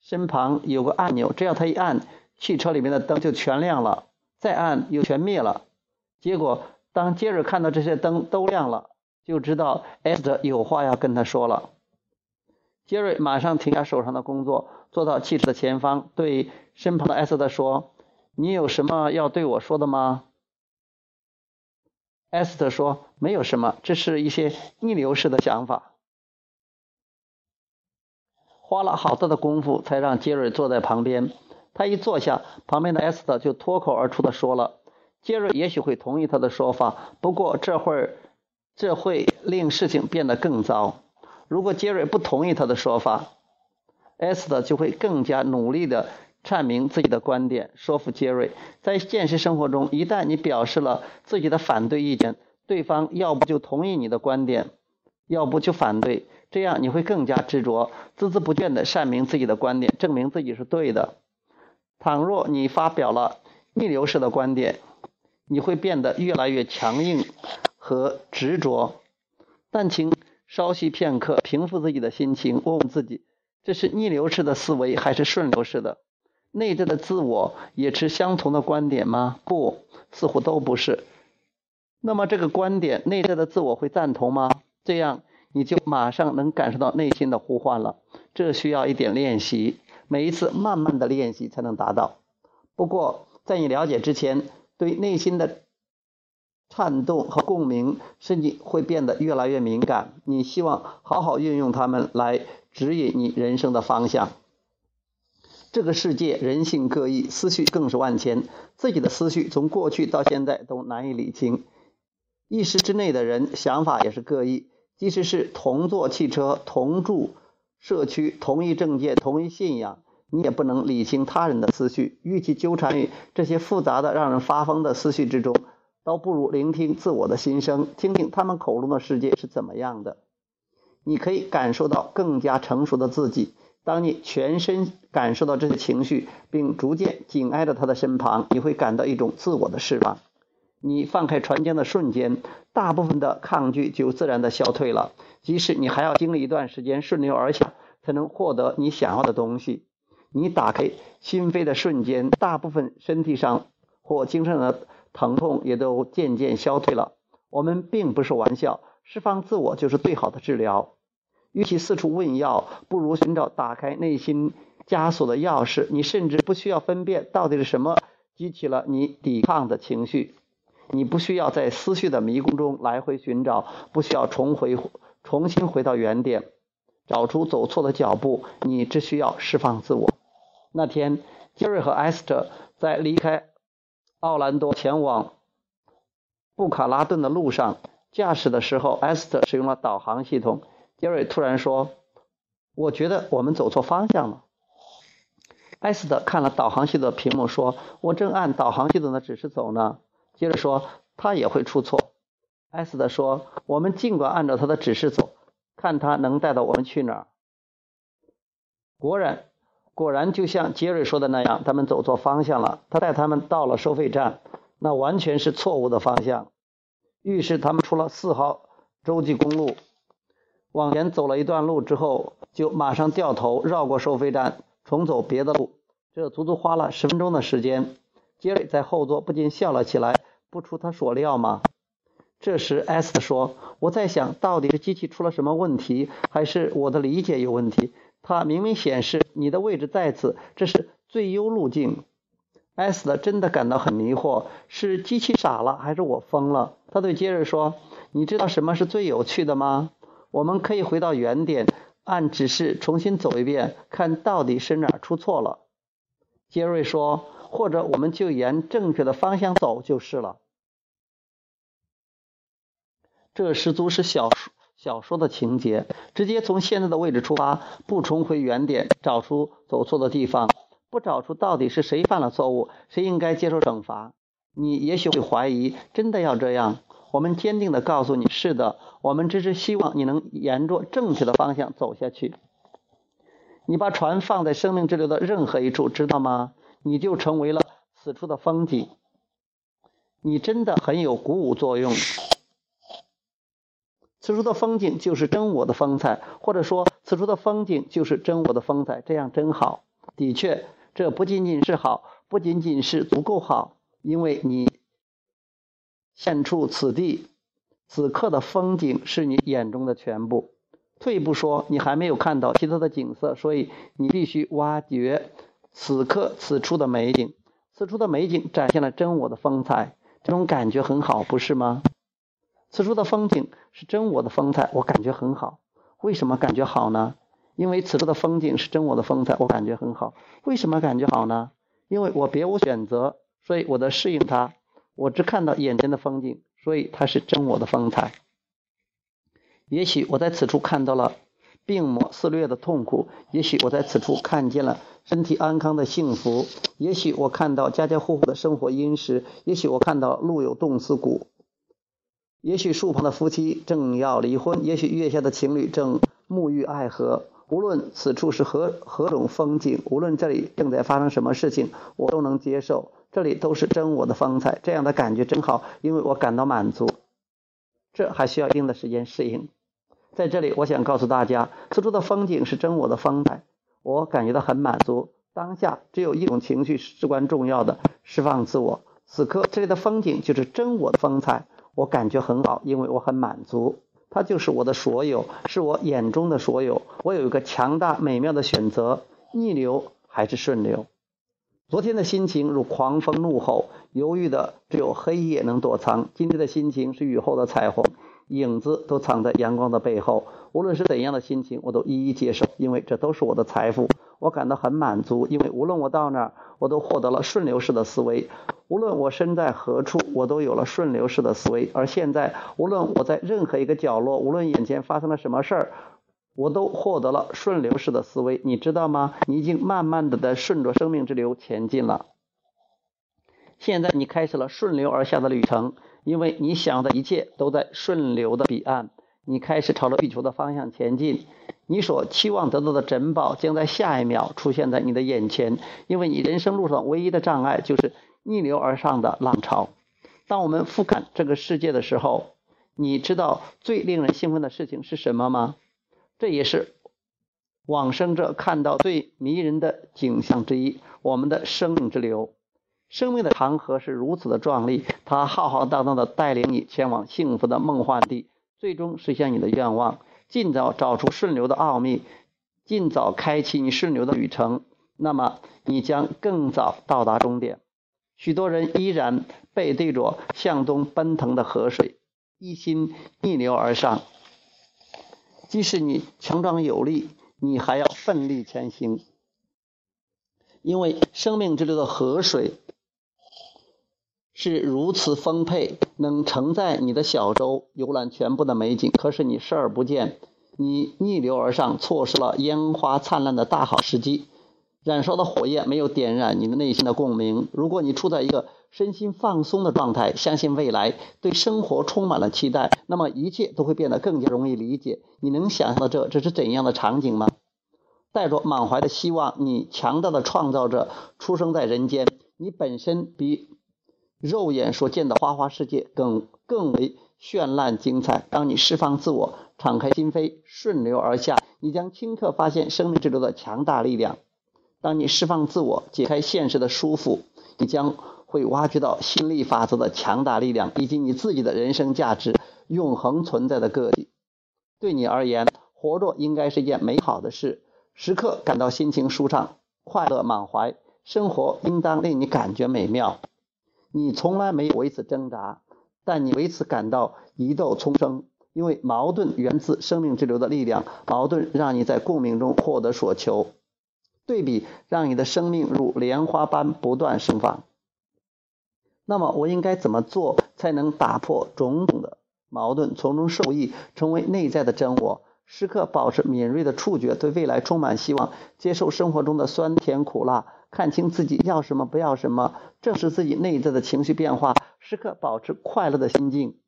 B: 身旁有个按钮，只要他一按，汽车里面的灯就全亮了；再按又全灭了。结果当杰瑞看到这些灯都亮了，就知道艾斯特有话要跟他说了。杰瑞马上停下手上的工作，坐到汽车的前方，对身旁的艾斯特说：“你有什么要对我说的吗？”艾斯特说：“没有什么，这是一些逆流式的想法。”花了好大的功夫才让杰瑞坐在旁边。他一坐下，旁边的艾斯特就脱口而出的说了：“杰瑞也许会同意他的说法，不过这会儿这会令事情变得更糟。如果杰瑞不同意他的说法，艾斯特就会更加努力的阐明自己的观点，说服杰瑞。在现实生活中，一旦你表示了自己的反对意见，对方要不就同意你的观点，要不就反对。”这样你会更加执着、孜孜不倦地阐明自己的观点，证明自己是对的。倘若你发表了逆流式的观点，你会变得越来越强硬和执着。但请稍息片刻，平复自己的心情，问问自己：这是逆流式的思维还是顺流式的？内在的自我也持相同的观点吗？不，似乎都不是。那么这个观点，内在的自我会赞同吗？这样。你就马上能感受到内心的呼唤了，这需要一点练习，每一次慢慢的练习才能达到。不过在你了解之前，对内心的颤动和共鸣，使你会变得越来越敏感。你希望好好运用它们来指引你人生的方向。这个世界人性各异，思绪更是万千，自己的思绪从过去到现在都难以理清，一时之内的人想法也是各异。即使是同坐汽车、同住社区、同一政界、同一信仰，你也不能理清他人的思绪。与其纠缠于这些复杂的、让人发疯的思绪之中，倒不如聆听自我的心声，听听他们口中的世界是怎么样的。你可以感受到更加成熟的自己。当你全身感受到这些情绪，并逐渐紧挨着他的身旁，你会感到一种自我的释放。你放开船桨的瞬间，大部分的抗拒就自然的消退了。即使你还要经历一段时间顺流而下，才能获得你想要的东西。你打开心扉的瞬间，大部分身体上或精神的疼痛也都渐渐消退了。我们并不是玩笑，释放自我就是最好的治疗。与其四处问药，不如寻找打开内心枷锁的钥匙。你甚至不需要分辨到底是什么激起了你抵抗的情绪。你不需要在思绪的迷宫中来回寻找，不需要重回、重新回到原点，找出走错的脚步。你只需要释放自我。那天，杰瑞和艾斯特在离开奥兰多前往布卡拉顿的路上驾驶的时候，艾斯特使用了导航系统。杰瑞突然说：“我觉得我们走错方向了。”艾斯特看了导航系统的屏幕说：“我正按导航系统的指示走呢。”接着说，他也会出错。艾斯特说：“我们尽管按照他的指示走，看他能带到我们去哪儿。”果然，果然就像杰瑞说的那样，他们走错方向了。他带他们到了收费站，那完全是错误的方向。于是他们出了四号洲际公路，往前走了一段路之后，就马上掉头绕过收费站，重走别的路。这足足花了十分钟的时间。杰瑞在后座不禁笑了起来。不出他所料吗？这时，S 特说：“我在想到底是机器出了什么问题，还是我的理解有问题？它明明显示你的位置在此，这是最优路径。”S 的真的感到很迷惑：是机器傻了，还是我疯了？他对杰瑞说：“你知道什么是最有趣的吗？我们可以回到原点，按指示重新走一遍，看到底是哪出错了。”杰瑞说：“或者我们就沿正确的方向走就是了。”这十足是小说小说的情节，直接从现在的位置出发，不重回原点，找出走错的地方，不找出到底是谁犯了错误，谁应该接受惩罚。你也许会怀疑，真的要这样？我们坚定地告诉你，是的，我们只是希望你能沿着正确的方向走下去。你把船放在生命之流的任何一处，知道吗？你就成为了此处的风景。你真的很有鼓舞作用。此处的风景就是真我的风采，或者说此处的风景就是真我的风采，这样真好。的确，这不仅仅是好，不仅仅是足够好，因为你现出此地此刻的风景是你眼中的全部。退一步说，你还没有看到其他的景色，所以你必须挖掘此刻此处的美景。此处的美景展现了真我的风采，这种感觉很好，不是吗？此处的风景是真我的风采，我感觉很好。为什么感觉好呢？因为此处的风景是真我的风采，我感觉很好。为什么感觉好呢？因为我别无选择，所以我在适应它。我只看到眼前的风景，所以它是真我的风采。也许我在此处看到了病魔肆虐的痛苦，也许我在此处看见了身体安康的幸福，也许我看到家家户户的生活殷实，也许我看到路有冻死骨。也许树旁的夫妻正要离婚，也许月下的情侣正沐浴爱河。无论此处是何何种风景，无论这里正在发生什么事情，我都能接受。这里都是真我的风采，这样的感觉真好，因为我感到满足。这还需要一定的时间适应。在这里，我想告诉大家，此处的风景是真我的风采，我感觉到很满足。当下只有一种情绪是至关重要的，释放自我。此刻这里的风景就是真我的风采。我感觉很好，因为我很满足，它就是我的所有，是我眼中的所有。我有一个强大美妙的选择：逆流还是顺流。昨天的心情如狂风怒吼，犹豫的只有黑夜能躲藏；今天的心情是雨后的彩虹，影子都藏在阳光的背后。无论是怎样的心情，我都一一接受，因为这都是我的财富。我感到很满足，因为无论我到哪儿，我都获得了顺流式的思维。无论我身在何处，我都有了顺流式的思维。而现在，无论我在任何一个角落，无论眼前发生了什么事儿，我都获得了顺流式的思维。你知道吗？你已经慢慢的在顺着生命之流前进了。现在你开始了顺流而下的旅程，因为你想的一切都在顺流的彼岸。你开始朝着地球的方向前进。你所期望得到的珍宝将在下一秒出现在你的眼前，因为你人生路上唯一的障碍就是。逆流而上的浪潮。当我们俯瞰这个世界的时候，你知道最令人兴奋的事情是什么吗？这也是往生者看到最迷人的景象之一。我们的生命之流，生命的长河是如此的壮丽，它浩浩荡荡的带领你前往幸福的梦幻地，最终实现你的愿望。尽早找出顺流的奥秘，尽早开启你顺流的旅程，那么你将更早到达终点。许多人依然背对着向东奔腾的河水，一心逆流而上。即使你强壮有力，你还要奋力前行，因为生命之流的河水是如此丰沛，能承载你的小舟游览全部的美景。可是你视而不见，你逆流而上，错失了烟花灿烂的大好时机。燃烧的火焰没有点燃你的内心的共鸣。如果你处在一个身心放松的状态，相信未来，对生活充满了期待，那么一切都会变得更加容易理解。你能想象到这这是怎样的场景吗？带着满怀的希望，你强大的创造者出生在人间。你本身比肉眼所见的花花世界更更为绚烂精彩。当你释放自我，敞开心扉，顺流而下，你将顷刻发现生命之流的强大力量。当你释放自我，解开现实的束缚，你将会。会挖掘到心力法则的强大力量，以及你自己的人生价值永恒存在的个体。对你而言，活着应该是一件美好的事，时刻感到心情舒畅、快乐满怀，生活应当令你感觉美妙。你从来没有为此挣扎，但你为此感到疑窦丛生，因为矛盾源自生命之流的力量，矛盾让你在共鸣中获得所求。对比让你的生命如莲花般不断盛放。那么我应该怎么做才能打破种种的矛盾，从中受益，成为内在的真我？时刻保持敏锐的触觉，对未来充满希望，接受生活中的酸甜苦辣，看清自己要什么不要什么，正视自己内在的情绪变化，时刻保持快乐的心境。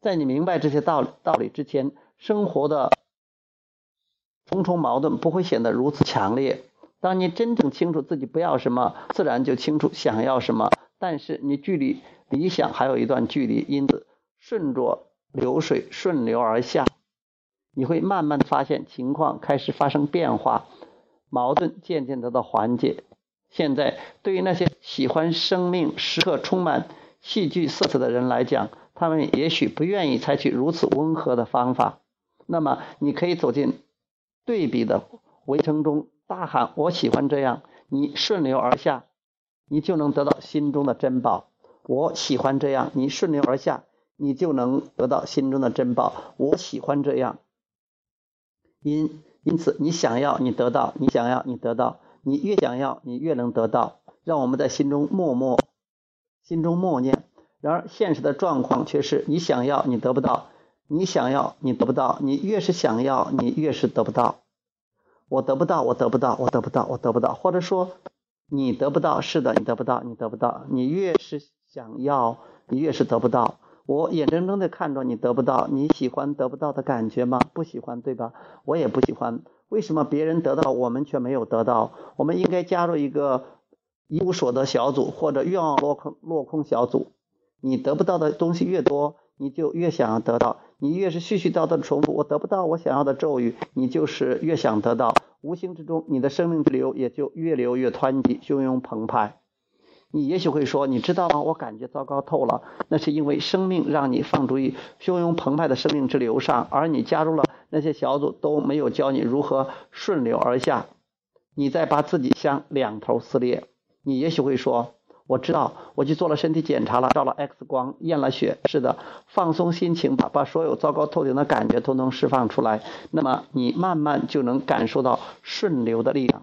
B: 在你明白这些道理道理之前，生活的。重重矛盾不会显得如此强烈。当你真正清楚自己不要什么，自然就清楚想要什么。但是你距离理想还有一段距离，因此顺着流水顺流而下，你会慢慢发现情况开始发生变化，矛盾渐渐得到缓解。现在对于那些喜欢生命时刻充满戏剧色彩的人来讲，他们也许不愿意采取如此温和的方法。那么你可以走进。对比的围城中大喊：“我喜欢这样。”你顺流而下，你就能得到心中的珍宝。我喜欢这样，你顺流而下，你就能得到心中的珍宝。我喜欢这样，因因此你想要，你得到；你想要，你得到。你越想要，你越能得到。让我们在心中默默心中默念。然而现实的状况却是：你想要，你得不到。你想要，你得不到；你越是想要，你越是得不到。我得不到，我得不到，我得不到，我得不到。或者说，你得不到，是的，你得不到，你得不到。你越是想要，你越是得不到。我眼睁睁的看着你得不到。你喜欢得不到的感觉吗？不喜欢，对吧？我也不喜欢。为什么别人得到，我们却没有得到？我们应该加入一个一无所得小组，或者愿望落空落空小组。你得不到的东西越多，你就越想要得到。你越是絮絮叨叨的重复“我得不到我想要的咒语”，你就是越想得到。无形之中，你的生命之流也就越流越湍急、汹涌澎湃。你也许会说：“你知道吗？我感觉糟糕透了。”那是因为生命让你放逐于汹涌澎湃的生命之流上，而你加入了那些小组都没有教你如何顺流而下。你在把自己向两头撕裂。你也许会说。我知道，我去做了身体检查了，照了 X 光，验了血。是的，放松心情吧，把所有糟糕透顶的感觉统统释放出来。那么你慢慢就能感受到顺流的力量。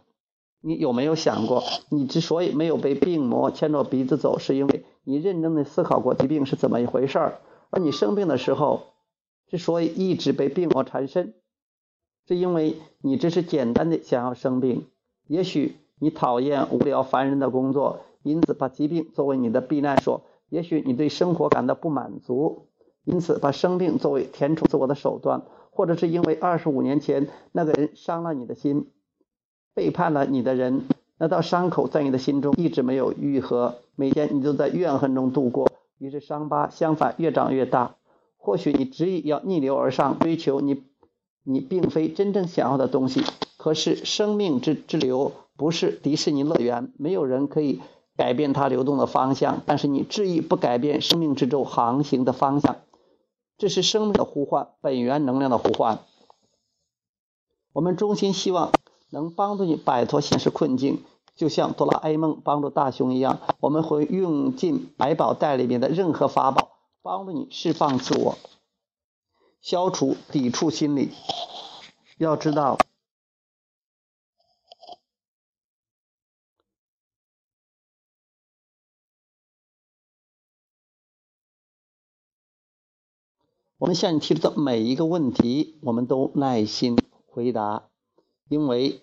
B: 你有没有想过，你之所以没有被病魔牵着鼻子走，是因为你认真的思考过疾病是怎么一回事儿？而你生病的时候，之所以一直被病魔缠身，是因为你只是简单的想要生病。也许你讨厌无聊烦人的工作。因此，把疾病作为你的避难所。也许你对生活感到不满足，因此把生病作为填充自我的手段，或者是因为二十五年前那个人伤了你的心，背叛了你的人，那道伤口在你的心中一直没有愈合，每天你都在怨恨中度过，于是伤疤相反越长越大。或许你执意要逆流而上，追求你你并非真正想要的东西。可是生命之之流不是迪士尼乐园，没有人可以。改变它流动的方向，但是你执意不改变生命之舟航行的方向，这是生命的呼唤，本源能量的呼唤。我们衷心希望能帮助你摆脱现实困境，就像哆啦 A 梦帮助大雄一样，我们会用尽百宝袋里面的任何法宝，帮助你释放自我，消除抵触心理。要知道。我们向你提出的每一个问题，我们都耐心回答，因为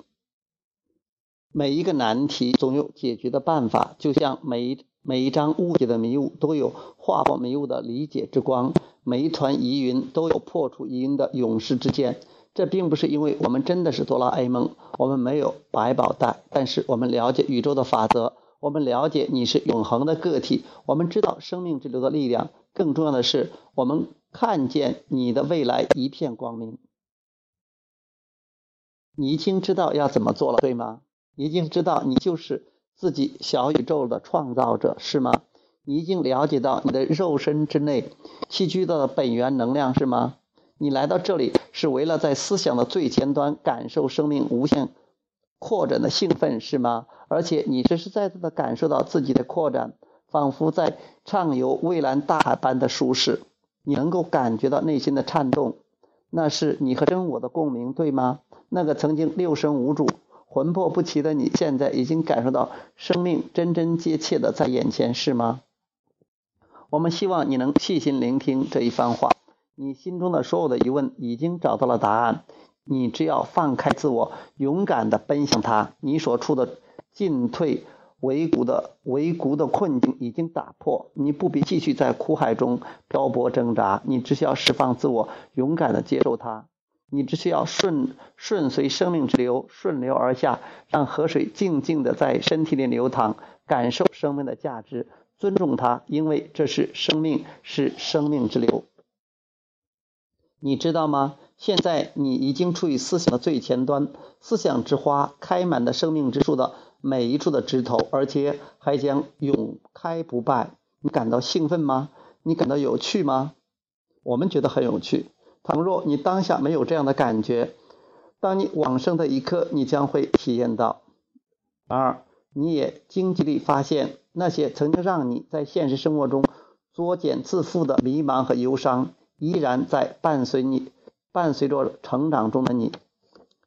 B: 每一个难题总有解决的办法。就像每一每一张误解的迷雾都有划破迷雾的理解之光，每一团疑云都有破除疑云的勇士之剑。这并不是因为我们真的是哆啦 A 梦，我们没有百宝袋，但是我们了解宇宙的法则，我们了解你是永恒的个体，我们知道生命之流的力量。更重要的是，我们。看见你的未来一片光明，你已经知道要怎么做了，对吗？你已经知道你就是自己小宇宙的创造者，是吗？你已经了解到你的肉身之内栖居的本源能量，是吗？你来到这里是为了在思想的最前端感受生命无限扩展的兴奋，是吗？而且你实实在在的感受到自己的扩展，仿佛在畅游蔚蓝大海般的舒适。你能够感觉到内心的颤动，那是你和真我的共鸣，对吗？那个曾经六神无主。魂魄不齐的你，现在已经感受到生命真真切切的在眼前，是吗？我们希望你能细心聆听这一番话。你心中的所有的疑问已经找到了答案，你只要放开自我，勇敢的奔向它。你所处的进退维谷的维谷的困境已经打破，你不必继续在苦海中漂泊挣扎，你只需要释放自我，勇敢的接受它。你只需要顺顺随生命之流，顺流而下，让河水静静的在身体里流淌，感受生命的价值，尊重它，因为这是生命，是生命之流。你知道吗？现在你已经处于思想的最前端，思想之花开满了生命之树的每一处的枝头，而且还将永开不败。你感到兴奋吗？你感到有趣吗？我们觉得很有趣。倘若你当下没有这样的感觉，当你往生的一刻，你将会体验到。然而，你也经历发现，那些曾经让你在现实生活中作茧自缚的迷茫和忧伤，依然在伴随你，伴随着成长中的你。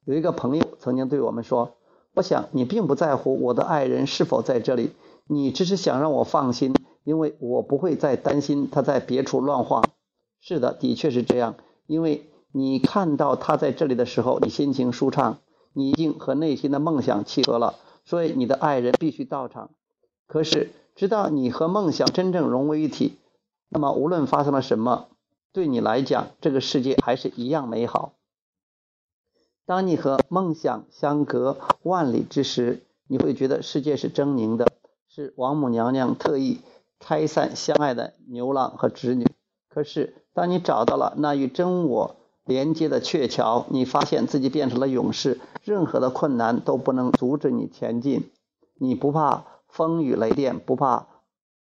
B: 有一个朋友曾经对我们说：“我想你并不在乎我的爱人是否在这里，你只是想让我放心，因为我不会再担心他在别处乱晃。”是的，的确是这样。因为你看到他在这里的时候，你心情舒畅，你已经和内心的梦想契合了，所以你的爱人必须到场。可是，直到你和梦想真正融为一体，那么无论发生了什么，对你来讲，这个世界还是一样美好。当你和梦想相隔万里之时，你会觉得世界是狰狞的，是王母娘娘特意拆散相爱的牛郎和织女。可是。当你找到了那与真我连接的鹊桥，你发现自己变成了勇士，任何的困难都不能阻止你前进。你不怕风雨雷电，不怕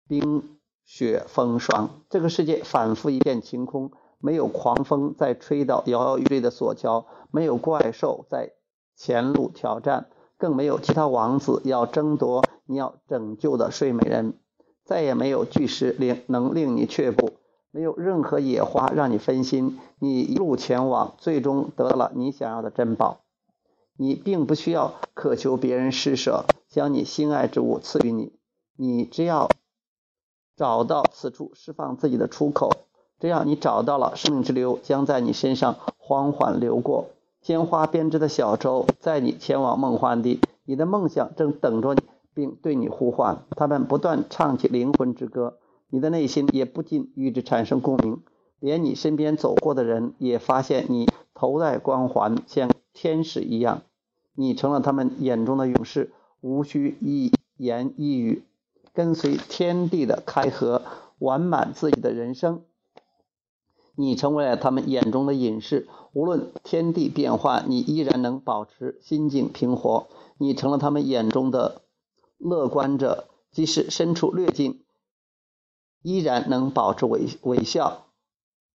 B: 冰雪风霜。这个世界反复一片晴空，没有狂风在吹倒摇摇欲坠的索桥，没有怪兽在前路挑战，更没有其他王子要争夺你要拯救的睡美人。再也没有巨石令能令你却步。没有任何野花让你分心，你一路前往，最终得到了你想要的珍宝。你并不需要渴求别人施舍，将你心爱之物赐予你。你只要找到此处释放自己的出口，这样你找到了生命之流，将在你身上缓缓流过。鲜花编织的小舟载你前往梦幻地，你的梦想正等着你，并对你呼唤。他们不断唱起灵魂之歌。你的内心也不禁与之产生共鸣，连你身边走过的人也发现你头戴光环，像天使一样。你成了他们眼中的勇士，无需一言一语，跟随天地的开合，完满自己的人生。你成为了他们眼中的隐士，无论天地变幻，你依然能保持心境平和。你成了他们眼中的乐观者，即使身处劣境。依然能保持微微笑，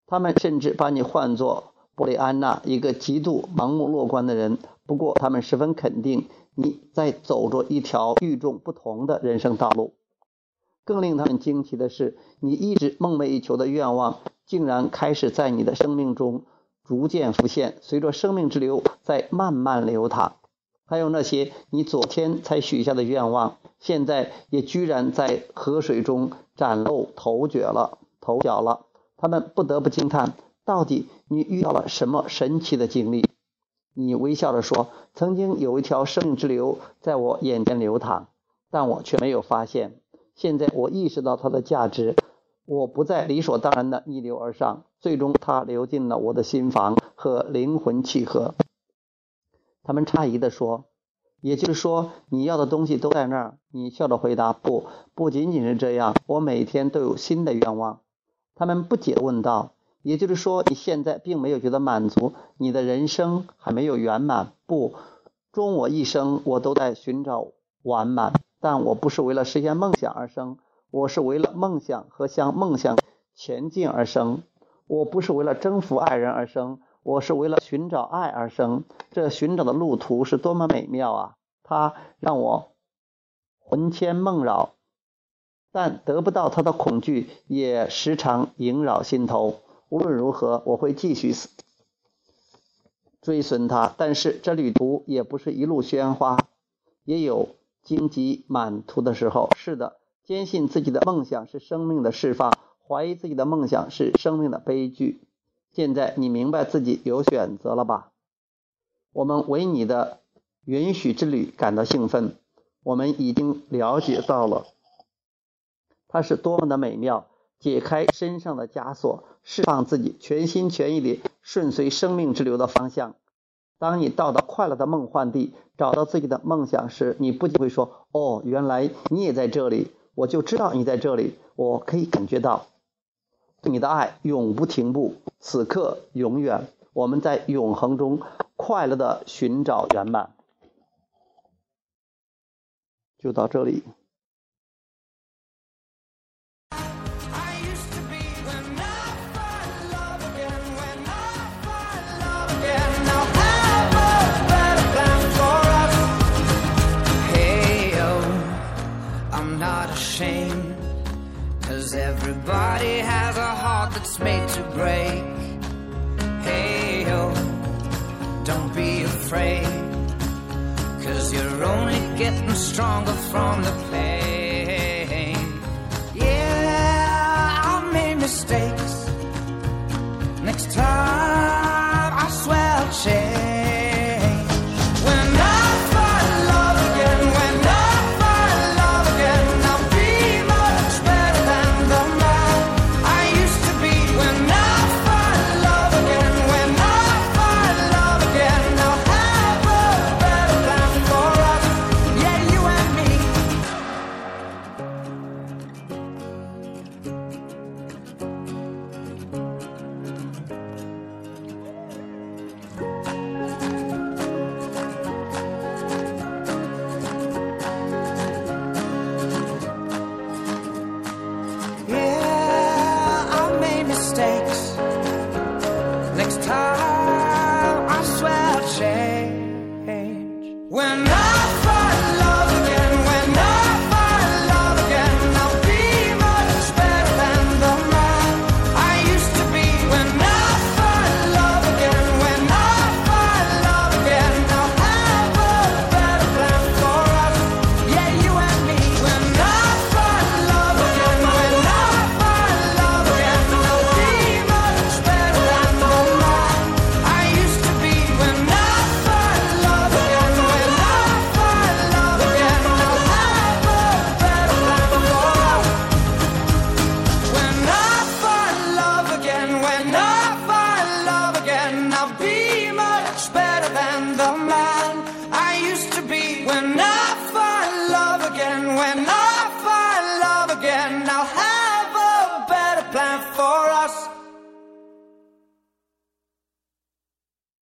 B: 他们甚至把你唤作布雷安娜，一个极度盲目乐观的人。不过，他们十分肯定你在走着一条与众不同的人生道路。更令他们惊奇的是，你一直梦寐以求的愿望，竟然开始在你的生命中逐渐浮现，随着生命之流在慢慢流淌。还有那些你昨天才许下的愿望，现在也居然在河水中崭露头角了。头角了，他们不得不惊叹：到底你遇到了什么神奇的经历？你微笑着说：“曾经有一条生命之流在我眼前流淌，但我却没有发现。现在我意识到它的价值，我不再理所当然的逆流而上，最终它流进了我的心房和灵魂契合。”他们诧异地说：“也就是说，你要的东西都在那儿？”你笑着回答：“不，不仅仅是这样，我每天都有新的愿望。”他们不解问道：“也就是说，你现在并没有觉得满足？你的人生还没有圆满？”“不，终我一生，我都在寻找完满。”但我不是为了实现梦想而生，我是为了梦想和向梦想前进而生。我不是为了征服爱人而生，我是为了寻找爱而生。这寻找的路途是多么美妙啊！它让我魂牵梦绕，但得不到它的恐惧也时常萦绕心头。无论如何，我会继续追随他。但是这旅途也不是一路鲜花，也有。荆棘满途的时候，是的，坚信自己的梦想是生命的释放，怀疑自己的梦想是生命的悲剧。现在你明白自己有选择了吧？我们为你的允许之旅感到兴奋。我们已经了解到了，它是多么的美妙！解开身上的枷锁，释放自己，全心全意地顺随生命之流的方向。当你到达快乐的梦幻地，找到自己的梦想时，你不仅会说：“哦，原来你也在这里，我就知道你在这里，我可以感觉到你的爱永不停步，此刻永远，我们在永恒中快乐的寻找圆满。”就到这里。
A: Everybody that's made to break. Hey, yo, don't be afraid. Cause you're only getting stronger from the pain.